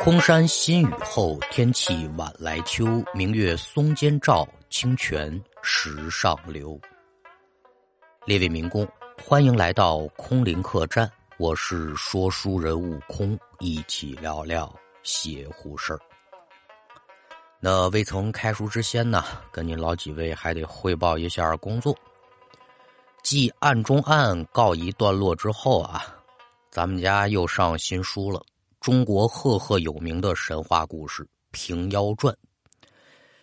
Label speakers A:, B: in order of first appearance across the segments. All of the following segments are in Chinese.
A: 空山新雨后，天气晚来秋。明月松间照，清泉石上流。列位民工，欢迎来到空灵客栈，我是说书人悟空，一起聊聊邪乎事儿。那未曾开书之先呢，跟您老几位还得汇报一下工作。继案中案告一段落之后啊，咱们家又上新书了。中国赫赫有名的神话故事《平妖传》，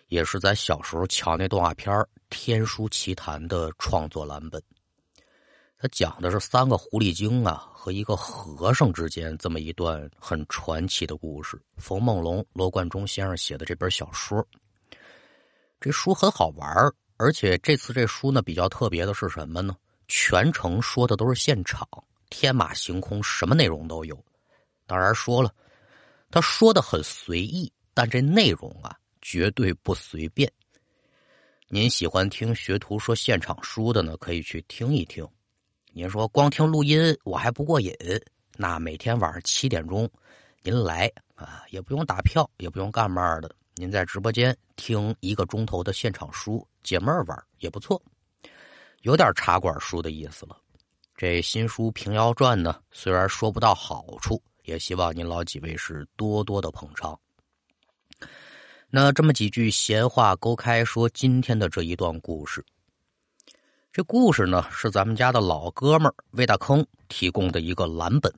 A: 也是咱小时候瞧那动画片《天书奇谭》的创作蓝本。它讲的是三个狐狸精啊和一个和尚之间这么一段很传奇的故事。冯梦龙、罗贯中先生写的这本小说，这书很好玩而且这次这书呢比较特别的是什么呢？全程说的都是现场，天马行空，什么内容都有。当然说了，他说的很随意，但这内容啊绝对不随便。您喜欢听学徒说现场书的呢，可以去听一听。您说光听录音我还不过瘾，那每天晚上七点钟您来啊，也不用打票，也不用干嘛的，您在直播间听一个钟头的现场书，解闷玩也不错，有点茶馆书的意思了。这新书《平遥传》呢，虽然说不到好处。也希望您老几位是多多的捧场。那这么几句闲话勾开，说今天的这一段故事。这故事呢，是咱们家的老哥们儿魏大坑提供的一个蓝本。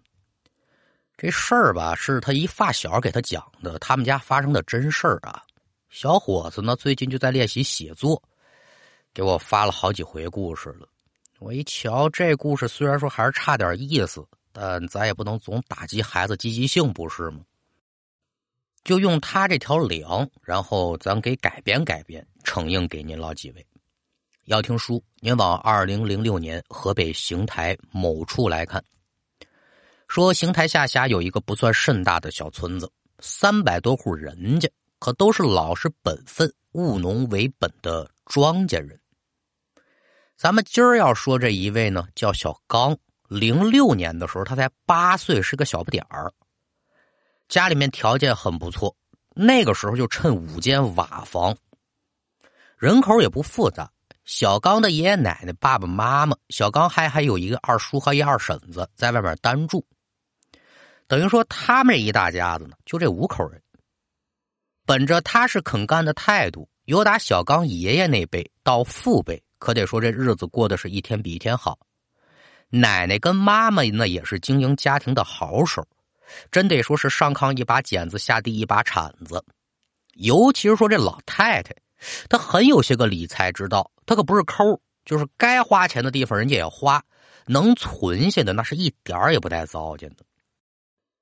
A: 这事儿吧，是他一发小给他讲的，他们家发生的真事儿啊。小伙子呢，最近就在练习写作，给我发了好几回故事了。我一瞧，这故事虽然说还是差点意思。嗯咱也不能总打击孩子积极性，不是吗？就用他这条梁，然后咱给改编改编，承应给您老几位。要听书，您往二零零六年河北邢台某处来看。说邢台下辖有一个不算甚大的小村子，三百多户人家，可都是老实本分、务农为本的庄稼人。咱们今儿要说这一位呢，叫小刚。零六年的时候，他才八岁，是个小不点儿。家里面条件很不错，那个时候就趁五间瓦房，人口也不复杂。小刚的爷爷奶奶、爸爸妈妈，小刚还还有一个二叔和一二婶子在外面单住，等于说他们一大家子呢，就这五口人。本着踏实肯干的态度，由打小刚爷爷那辈到父辈，可得说这日子过得是一天比一天好。奶奶跟妈妈那，也是经营家庭的好手，真得说是上炕一把剪子，下地一把铲子。尤其是说这老太太，她很有些个理财之道，她可不是抠，就是该花钱的地方人家也花，能存下的那是一点也不带糟践的。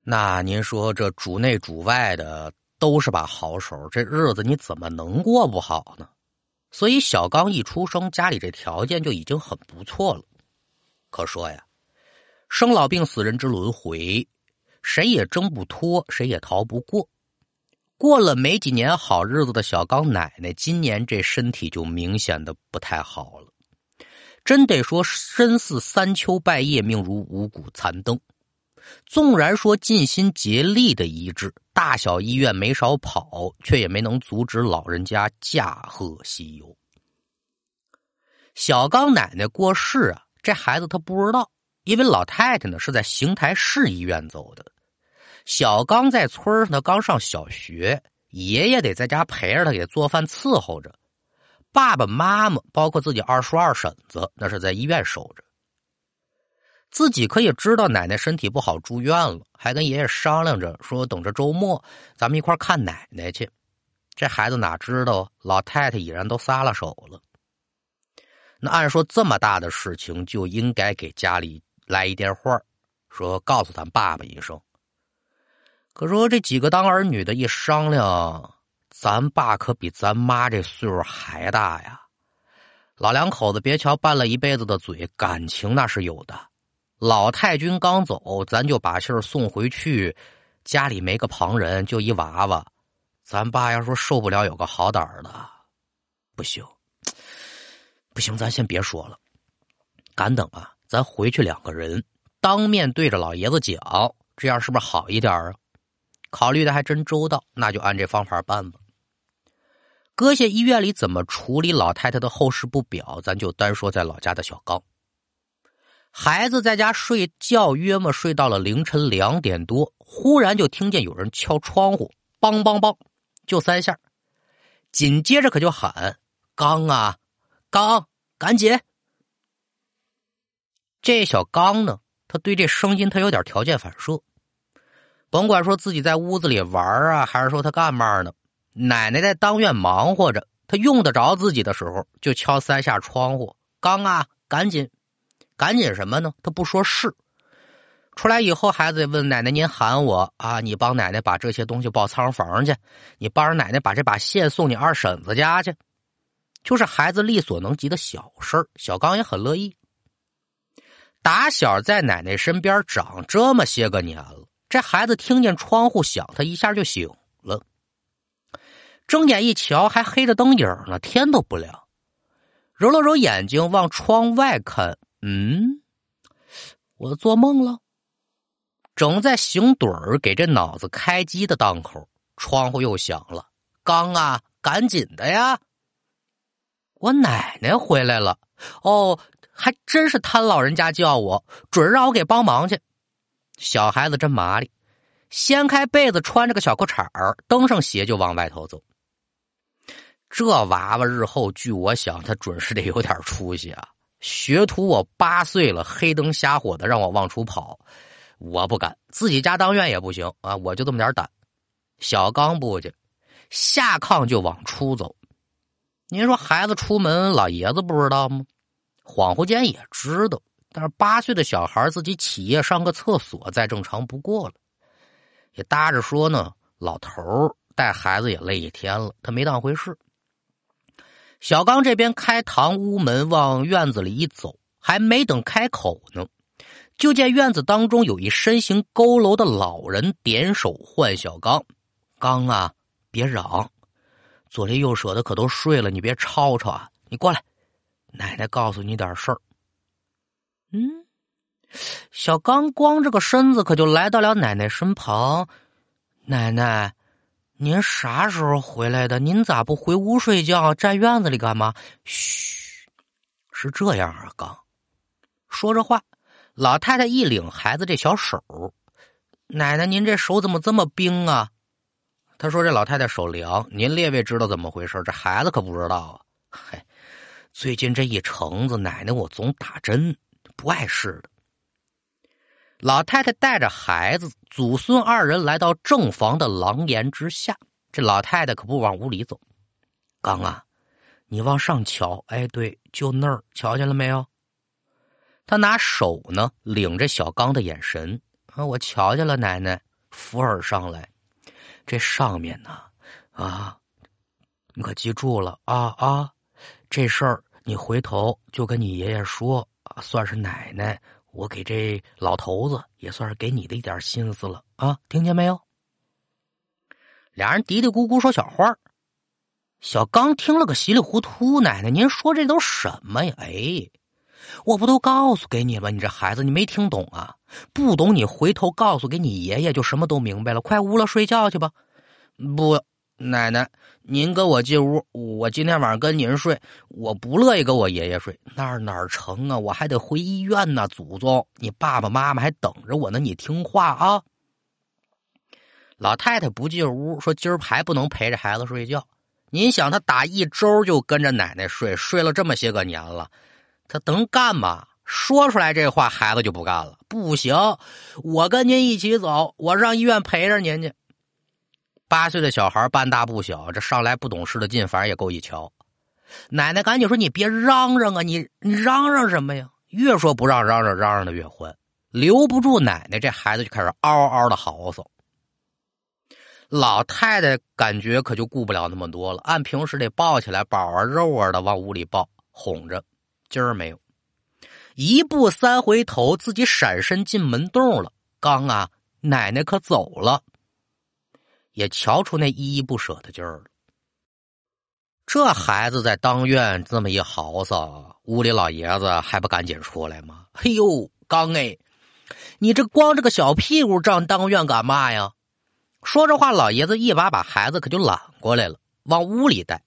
A: 那您说这主内主外的都是把好手，这日子你怎么能过不好呢？所以小刚一出生，家里这条件就已经很不错了。可说呀，生老病死人之轮回，谁也挣不脱，谁也逃不过。过了没几年好日子的小刚奶奶，今年这身体就明显的不太好了。真得说，身似三秋败叶，命如五谷残灯。纵然说尽心竭力的医治，大小医院没少跑，却也没能阻止老人家驾鹤西游。小刚奶奶过世啊。这孩子他不知道，因为老太太呢是在邢台市医院走的。小刚在村上，他刚上小学，爷爷得在家陪着他，给做饭伺候着。爸爸妈妈，包括自己二叔二婶子，那是在医院守着。自己可以知道奶奶身体不好住院了，还跟爷爷商量着说，等着周末咱们一块看奶奶去。这孩子哪知道，老太太已然都撒了手了。那按说这么大的事情就应该给家里来一电话，说告诉咱爸爸一声。可说这几个当儿女的一商量，咱爸可比咱妈这岁数还大呀。老两口子别瞧拌了一辈子的嘴，感情那是有的。老太君刚走，咱就把信儿送回去，家里没个旁人，就一娃娃。咱爸要说受不了，有个好胆儿的，不行。不行，咱先别说了，赶等啊！咱回去两个人当面对着老爷子讲，这样是不是好一点啊？考虑的还真周到，那就按这方法办吧。搁下医院里怎么处理老太太的后事不表，咱就单说在老家的小刚。孩子在家睡觉，约么睡到了凌晨两点多，忽然就听见有人敲窗户，梆梆梆，就三下。紧接着可就喊：“刚啊，刚，赶紧！”这小刚呢，他对这声音他有点条件反射，甭管说自己在屋子里玩啊，还是说他干嘛呢？奶奶在当院忙活着，他用得着自己的时候就敲三下窗户：“刚啊，赶紧！”赶紧什么呢？他不说是。出来以后，孩子问奶奶：“您喊我啊？你帮奶奶把这些东西抱仓房去，你帮着奶奶把这把线送你二婶子家去。”就是孩子力所能及的小事小刚也很乐意。打小在奶奶身边长这么些个年了，这孩子听见窗户响，他一下就醒了。睁眼一瞧，还黑着灯影呢，天都不亮。揉了揉眼睛，往窗外看。嗯，我做梦了。正在醒盹儿，给这脑子开机的当口，窗户又响了。刚啊，赶紧的呀！我奶奶回来了。哦，还真是他老人家叫我，准让我给帮忙去。小孩子真麻利，掀开被子，穿着个小裤衩儿，蹬上鞋就往外头走。这娃娃日后，据我想，他准是得有点出息啊。学徒我八岁了，黑灯瞎火的让我往出跑，我不敢。自己家当院也不行啊，我就这么点胆。小刚不去，下炕就往出走。您说孩子出门，老爷子不知道吗？恍惚间也知道，但是八岁的小孩自己起夜上个厕所再正常不过了。也搭着说呢，老头带孩子也累一天了，他没当回事。小刚这边开堂屋门往院子里一走，还没等开口呢，就见院子当中有一身形佝偻的老人点手唤小刚：“刚啊，别嚷，左邻右舍的可都睡了，你别吵吵啊！你过来，奶奶告诉你点事儿。”嗯，小刚光着个身子可就来到了奶奶身旁，奶奶。您啥时候回来的？您咋不回屋睡觉，站院子里干嘛？嘘，是这样啊，刚说着话，老太太一领孩子这小手，奶奶您这手怎么这么冰啊？他说这老太太手凉，您列位知道怎么回事？这孩子可不知道啊。嗨，最近这一橙子，奶奶我总打针，不碍事的。老太太带着孩子、祖孙二人来到正房的廊檐之下。这老太太可不往屋里走。刚啊，你往上瞧，哎，对，就那儿，瞧见了没有？他拿手呢，领着小刚的眼神啊，我瞧见了，奶奶，扶耳上来。这上面呢，啊，你可记住了啊啊！这事儿你回头就跟你爷爷说，算是奶奶。我给这老头子也算是给你的一点心思了啊，听见没有？俩人嘀嘀咕咕说小话小刚听了个稀里糊涂。奶奶，您说这都什么呀？哎，我不都告诉给你了？你这孩子，你没听懂啊？不懂，你回头告诉给你爷爷，就什么都明白了。快屋了睡觉去吧。不。奶奶，您跟我进屋，我今天晚上跟您睡。我不乐意跟我爷爷睡，那哪成啊？我还得回医院呢。祖宗，你爸爸妈妈还等着我呢，你听话啊！老太太不进屋，说今儿还不能陪着孩子睡觉。您想，他打一周就跟着奶奶睡，睡了这么些个年了，他能干吗？说出来这话，孩子就不干了。不行，我跟您一起走，我上医院陪着您去。八岁的小孩半大不小，这上来不懂事的劲，反正也够一瞧。奶奶赶紧说：“你别嚷嚷啊，你你嚷嚷什么呀？越说不让嚷嚷，嚷嚷的越欢，留不住奶奶，这孩子就开始嗷嗷的嚎啕。老太太感觉可就顾不了那么多了，按平时得抱起来，宝啊肉啊的往屋里抱，哄着。今儿没有，一步三回头，自己闪身进门洞了。刚啊，奶奶可走了。也瞧出那依依不舍的劲儿了。这孩子在当院这么一嚎啕，屋里老爷子还不赶紧出来吗？嘿呦，刚哎，你这光着个小屁股上当院干嘛呀？说着话，老爷子一把把孩子可就揽过来了，往屋里带。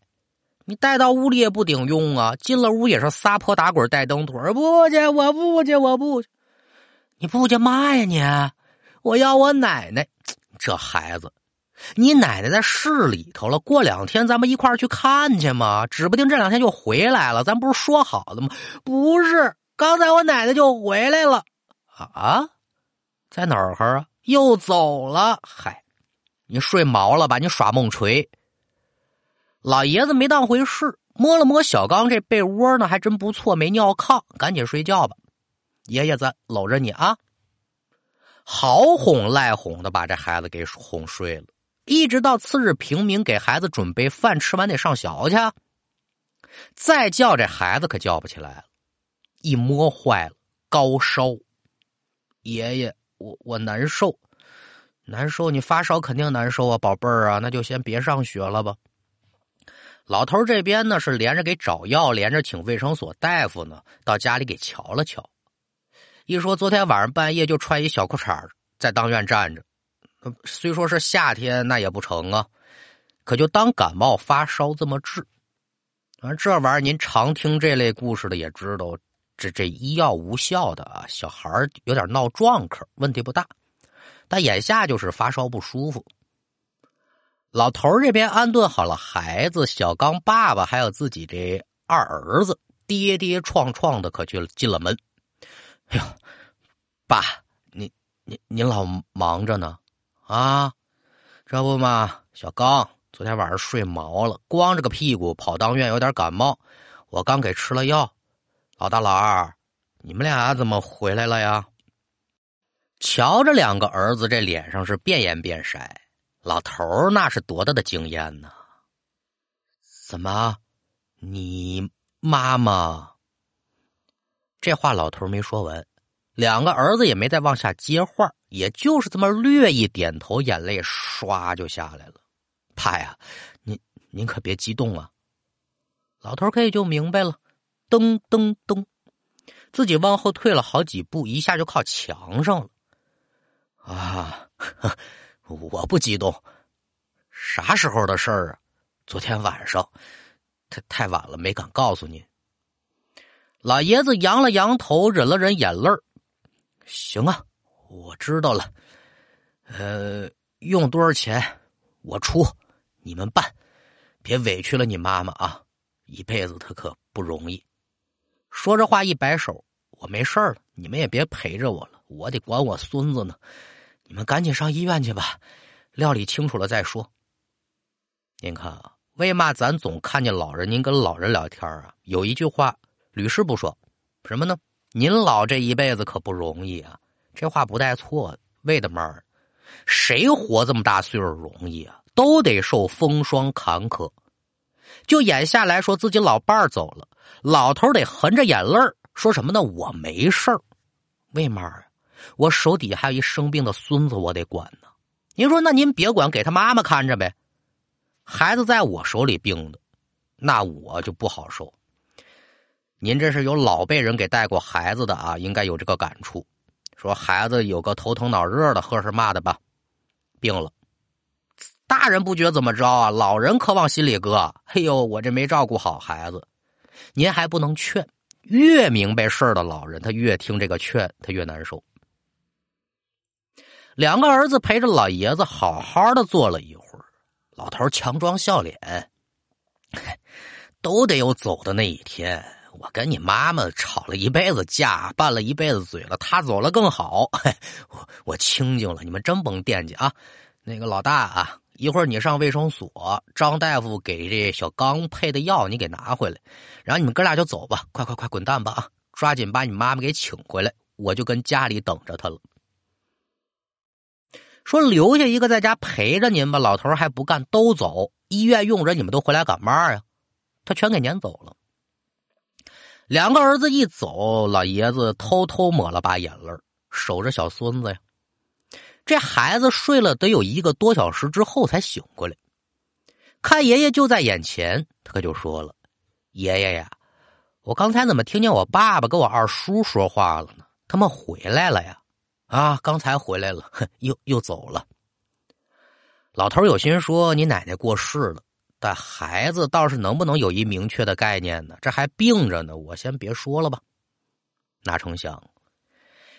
A: 你带到屋里也不顶用啊，进了屋也是撒泼打滚带蹬腿不去，我不去，我不去。你不去嘛呀你？我要我奶奶。这孩子，你奶奶在市里头了，过两天咱们一块儿去看去嘛，指不定这两天就回来了。咱不是说好的吗？不是，刚才我奶奶就回来了。啊，在哪儿啊？又走了。嗨。你睡毛了吧？你耍梦锤。老爷子没当回事，摸了摸小刚这被窝呢，还真不错，没尿炕，赶紧睡觉吧。爷爷在搂着你啊，好哄赖哄的把这孩子给哄睡了。一直到次日平明，给孩子准备饭，吃完得上学去。再叫这孩子可叫不起来了，一摸坏了，高烧。爷爷，我我难受。难受，你发烧肯定难受啊，宝贝儿啊，那就先别上学了吧。老头这边呢是连着给找药，连着请卫生所大夫呢，到家里给瞧了瞧。一说昨天晚上半夜就穿一小裤衩在当院站着，虽说是夏天，那也不成啊，可就当感冒发烧这么治。啊，这玩意儿您常听这类故事的也知道，这这医药无效的啊，小孩有点闹撞咳，问题不大。但眼下就是发烧不舒服。老头这边安顿好了孩子，小刚爸爸还有自己这二儿子，跌跌撞撞的可去进了门。哎呦，爸，您您您老忙着呢啊？这不嘛，小刚昨天晚上睡毛了，光着个屁股跑当院，有点感冒，我刚给吃了药。老大老二，你们俩怎么回来了呀？瞧着两个儿子，这脸上是变颜变色。老头儿那是多大的经验呢？怎么，你妈妈？这话老头没说完，两个儿子也没再往下接话，也就是这么略一点头，眼泪唰就下来了。爸呀，您您可别激动啊！老头可以就明白了，噔噔噔，自己往后退了好几步，一下就靠墙上了。啊，我不激动。啥时候的事儿啊？昨天晚上，太太晚了，没敢告诉您。老爷子扬了扬头，忍了忍眼泪儿。行啊，我知道了。呃，用多少钱我出，你们办，别委屈了你妈妈啊！一辈子她可不容易。说着话一摆手，我没事了，你们也别陪着我了，我得管我孙子呢。你们赶紧上医院去吧，料理清楚了再说。您看啊，为嘛咱总看见老人您跟老人聊天啊？有一句话屡试不爽，什么呢？您老这一辈子可不容易啊！这话不带错的。为的嘛？谁活这么大岁数容易啊？都得受风霜坎坷。就眼下来说，自己老伴儿走了，老头得含着眼泪说什么呢？我没事儿，为嘛啊？我手底下还有一生病的孙子，我得管呢。您说，那您别管，给他妈妈看着呗。孩子在我手里病的，那我就不好受。您这是有老辈人给带过孩子的啊，应该有这个感触。说孩子有个头疼脑热的，喝是嘛的吧？病了，大人不觉怎么着啊？老人可往心里搁。哎呦，我这没照顾好孩子，您还不能劝。越明白事儿的老人，他越听这个劝，他越难受。两个儿子陪着老爷子好好的坐了一会儿，老头强装笑脸，都得有走的那一天。我跟你妈妈吵了一辈子架，拌了一辈子嘴了，他走了更好，我我清静了。你们真甭惦记啊！那个老大啊，一会儿你上卫生所，张大夫给这小刚配的药你给拿回来，然后你们哥俩就走吧，快快快滚蛋吧啊！抓紧把你妈妈给请回来，我就跟家里等着他了。说留下一个在家陪着您吧，老头还不干，都走。医院用人，你们都回来干嘛呀？他全给撵走了。两个儿子一走，老爷子偷偷抹了把眼泪，守着小孙子呀。这孩子睡了得有一个多小时之后才醒过来，看爷爷就在眼前，他可就说了：“爷爷呀，我刚才怎么听见我爸爸跟我二叔说话了呢？他们回来了呀。”啊，刚才回来了，又又走了。老头有心说：“你奶奶过世了，但孩子倒是能不能有一明确的概念呢？这还病着呢，我先别说了吧。”哪成想，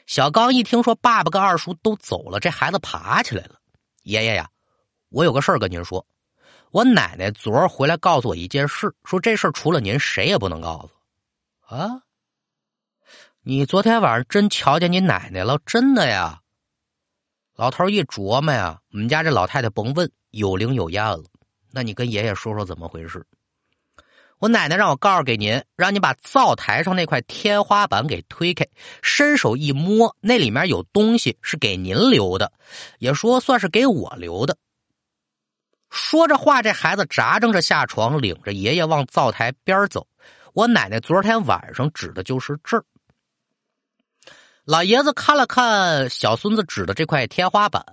A: 小刚一听说爸爸跟二叔都走了，这孩子爬起来了：“爷爷呀，我有个事儿跟您说。我奶奶昨儿回来告诉我一件事，说这事儿除了您，谁也不能告诉。啊，你昨天晚上真瞧见你奶奶了？真的呀？”老头一琢磨呀，我们家这老太太甭问，有灵有验了。那你跟爷爷说说怎么回事？我奶奶让我告诉给您，让你把灶台上那块天花板给推开，伸手一摸，那里面有东西，是给您留的，也说算是给我留的。说着话，这孩子扎正着下床，领着爷爷往灶台边走。我奶奶昨天晚上指的就是这儿。老爷子看了看小孙子指的这块天花板，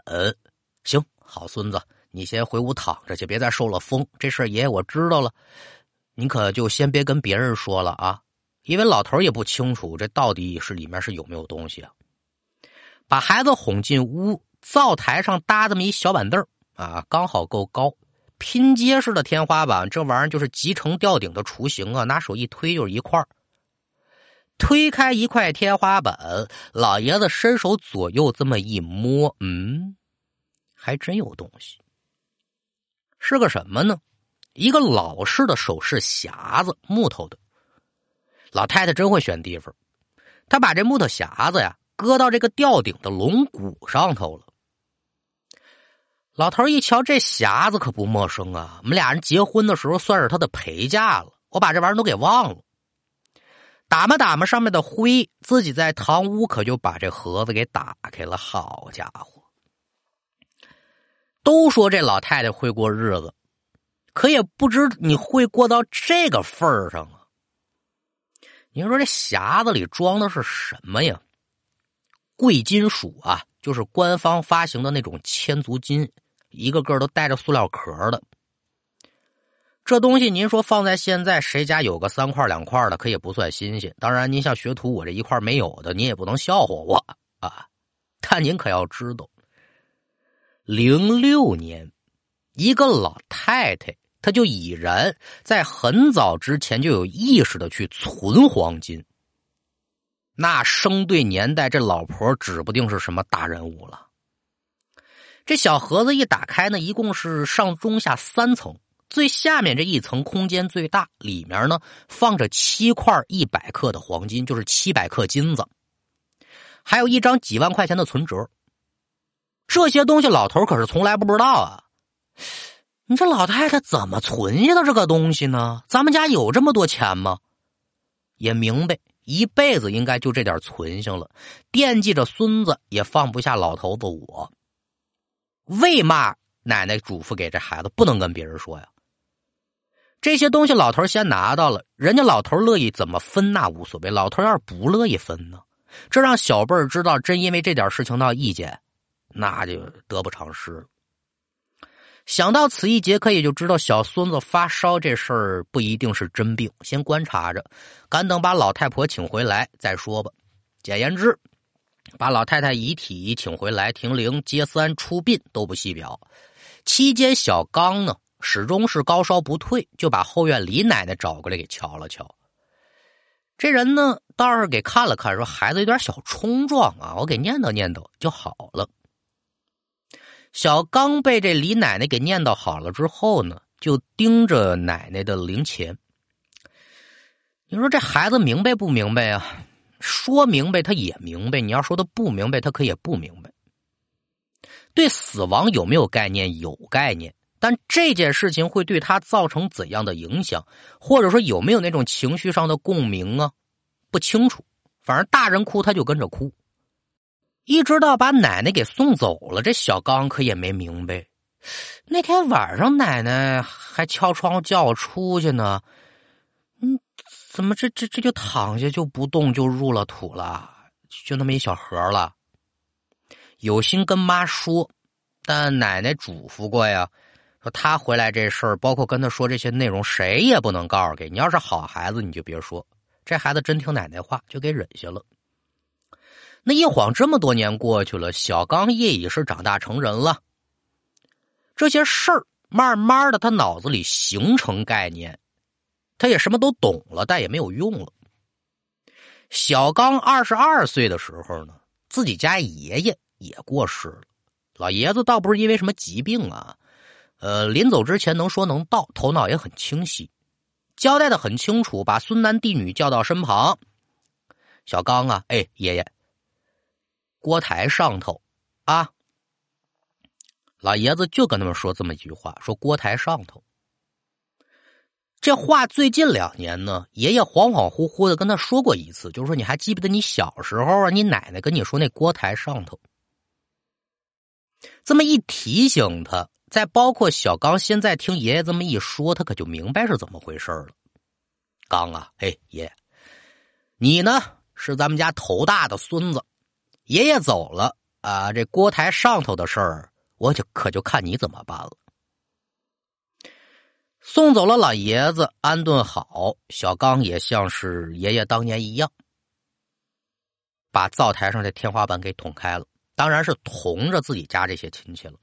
A: 行，好孙子，你先回屋躺着去，别再受了风。这事爷爷我知道了，你可就先别跟别人说了啊，因为老头也不清楚这到底是里面是有没有东西啊。把孩子哄进屋，灶台上搭这么一小板凳啊，刚好够高，拼接式的天花板，这玩意儿就是集成吊顶的雏形啊，拿手一推就是一块儿。推开一块天花板，老爷子伸手左右这么一摸，嗯，还真有东西。是个什么呢？一个老式的首饰匣子，木头的。老太太真会选地方，她把这木头匣子呀搁到这个吊顶的龙骨上头了。老头一瞧，这匣子可不陌生啊！我们俩人结婚的时候算是他的陪嫁了，我把这玩意儿都给忘了。打磨打磨上面的灰，自己在堂屋可就把这盒子给打开了。好家伙，都说这老太太会过日子，可也不知你会过到这个份儿上啊！你说这匣子里装的是什么呀？贵金属啊，就是官方发行的那种千足金，一个个都带着塑料壳的。这东西您说放在现在，谁家有个三块两块的，可也不算新鲜。当然，您像学徒我这一块没有的，您也不能笑话我啊。但您可要知道，零六年，一个老太太，她就已然在很早之前就有意识的去存黄金。那生对年代，这老婆指不定是什么大人物了。这小盒子一打开呢，一共是上中下三层。最下面这一层空间最大，里面呢放着七块一百克的黄金，就是七百克金子，还有一张几万块钱的存折。这些东西老头可是从来不知道啊！你这老太太怎么存下的这个东西呢？咱们家有这么多钱吗？也明白一辈子应该就这点存性了，惦记着孙子，也放不下老头子我。为嘛奶奶嘱咐给这孩子不能跟别人说呀？这些东西老头先拿到了，人家老头乐意怎么分那无所谓。老头要是不乐意分呢，这让小辈儿知道真因为这点事情闹意见，那就得不偿失。想到此一节，可也就知道小孙子发烧这事儿不一定是真病，先观察着，赶等把老太婆请回来再说吧。简言之，把老太太遗体请回来停灵接三出殡都不细表，期间小刚呢？始终是高烧不退，就把后院李奶奶找过来给瞧了瞧。这人呢，倒是给看了看，说孩子有点小冲撞啊，我给念叨念叨就好了。小刚被这李奶奶给念叨好了之后呢，就盯着奶奶的灵前。你说这孩子明白不明白啊？说明白他也明白，你要说他不明白，他可也不明白。对死亡有没有概念？有概念。但这件事情会对他造成怎样的影响，或者说有没有那种情绪上的共鸣啊？不清楚。反正大人哭他就跟着哭，一直到把奶奶给送走了，这小刚可也没明白。那天晚上奶奶还敲窗户叫我出去呢，嗯，怎么这这这就躺下就不动就入了土了，就那么一小盒了。有心跟妈说，但奶奶嘱咐过呀。说他回来这事儿，包括跟他说这些内容，谁也不能告诉给你。要是好孩子，你就别说。这孩子真听奶奶话，就给忍下了。那一晃这么多年过去了，小刚也已是长大成人了。这些事儿慢慢的他脑子里形成概念，他也什么都懂了，但也没有用了。小刚二十二岁的时候呢，自己家爷爷也过世了。老爷子倒不是因为什么疾病啊，呃，临走之前能说能道，头脑也很清晰，交代的很清楚，把孙男弟女叫到身旁。小刚啊，哎，爷爷，锅台上头啊，老爷子就跟他们说这么一句话：说锅台上头。这话最近两年呢，爷爷恍恍惚惚的跟他说过一次，就是说你还记不得你小时候啊，你奶奶跟你说那锅台上头。这么一提醒他，再包括小刚现在听爷爷这么一说，他可就明白是怎么回事了。刚啊，哎，爷爷，你呢是咱们家头大的孙子，爷爷走了啊，这锅台上头的事儿，我就可就看你怎么办了。送走了老爷子，安顿好，小刚也像是爷爷当年一样，把灶台上的天花板给捅开了，当然是同着自己家这些亲戚了。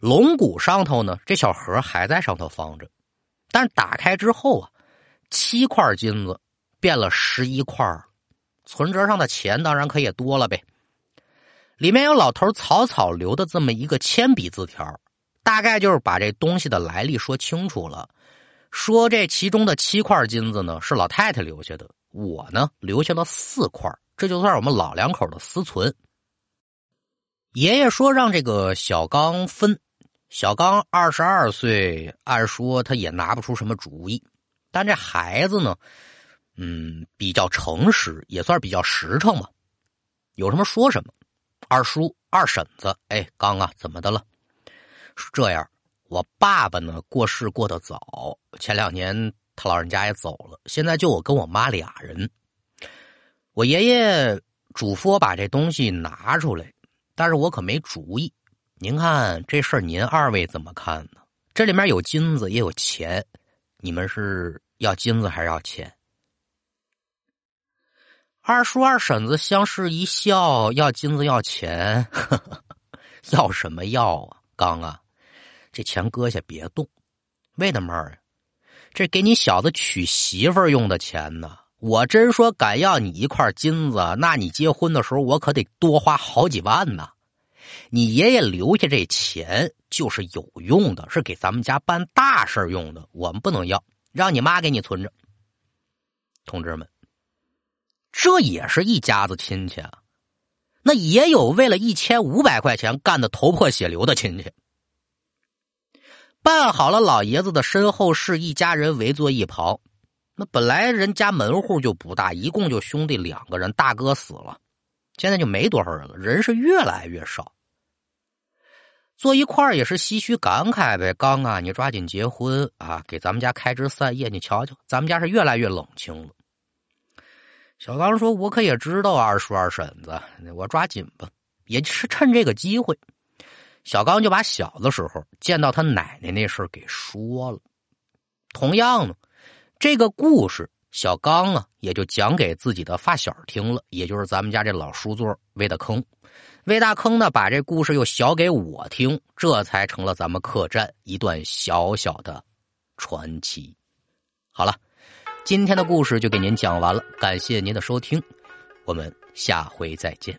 A: 龙骨上头呢，这小盒还在上头放着，但是打开之后啊，七块金子变了十一块存折上的钱当然可以多了呗。里面有老头草草留的这么一个铅笔字条。大概就是把这东西的来历说清楚了，说这其中的七块金子呢是老太太留下的，我呢留下了四块，这就算我们老两口的私存。爷爷说让这个小刚分，小刚二十二岁，按说他也拿不出什么主意，但这孩子呢，嗯，比较诚实，也算比较实诚吧，有什么说什么。二叔、二婶子，哎，刚啊，怎么的了？这样，我爸爸呢过世过得早，前两年他老人家也走了，现在就我跟我妈俩人。我爷爷嘱咐我把这东西拿出来，但是我可没主意。您看这事儿，您二位怎么看呢？这里面有金子也有钱，你们是要金子还是要钱？二叔二婶子相视一笑，要金子要钱，要什么要啊？刚啊！这钱搁下别动，为什么呀？这给你小子娶媳妇用的钱呢。我真说敢要你一块金子，那你结婚的时候我可得多花好几万呢。你爷爷留下这钱就是有用的，是给咱们家办大事用的，我们不能要，让你妈给你存着。同志们，这也是一家子亲戚啊。那也有为了一千五百块钱干的头破血流的亲戚。办好了老爷子的身后事，一家人围坐一旁。那本来人家门户就不大，一共就兄弟两个人，大哥死了，现在就没多少人了，人是越来越少。坐一块儿也是唏嘘感慨呗。刚啊，你抓紧结婚啊，给咱们家开枝散叶。你瞧瞧，咱们家是越来越冷清了。小刚说：“我可也知道二叔二婶子，我抓紧吧，也是趁这个机会。”小刚就把小的时候见到他奶奶那事给说了。同样呢，这个故事小刚啊也就讲给自己的发小听了，也就是咱们家这老书座魏大坑。魏大坑呢把这故事又小给我听，这才成了咱们客栈一段小小的传奇。好了，今天的故事就给您讲完了，感谢您的收听，我们下回再见。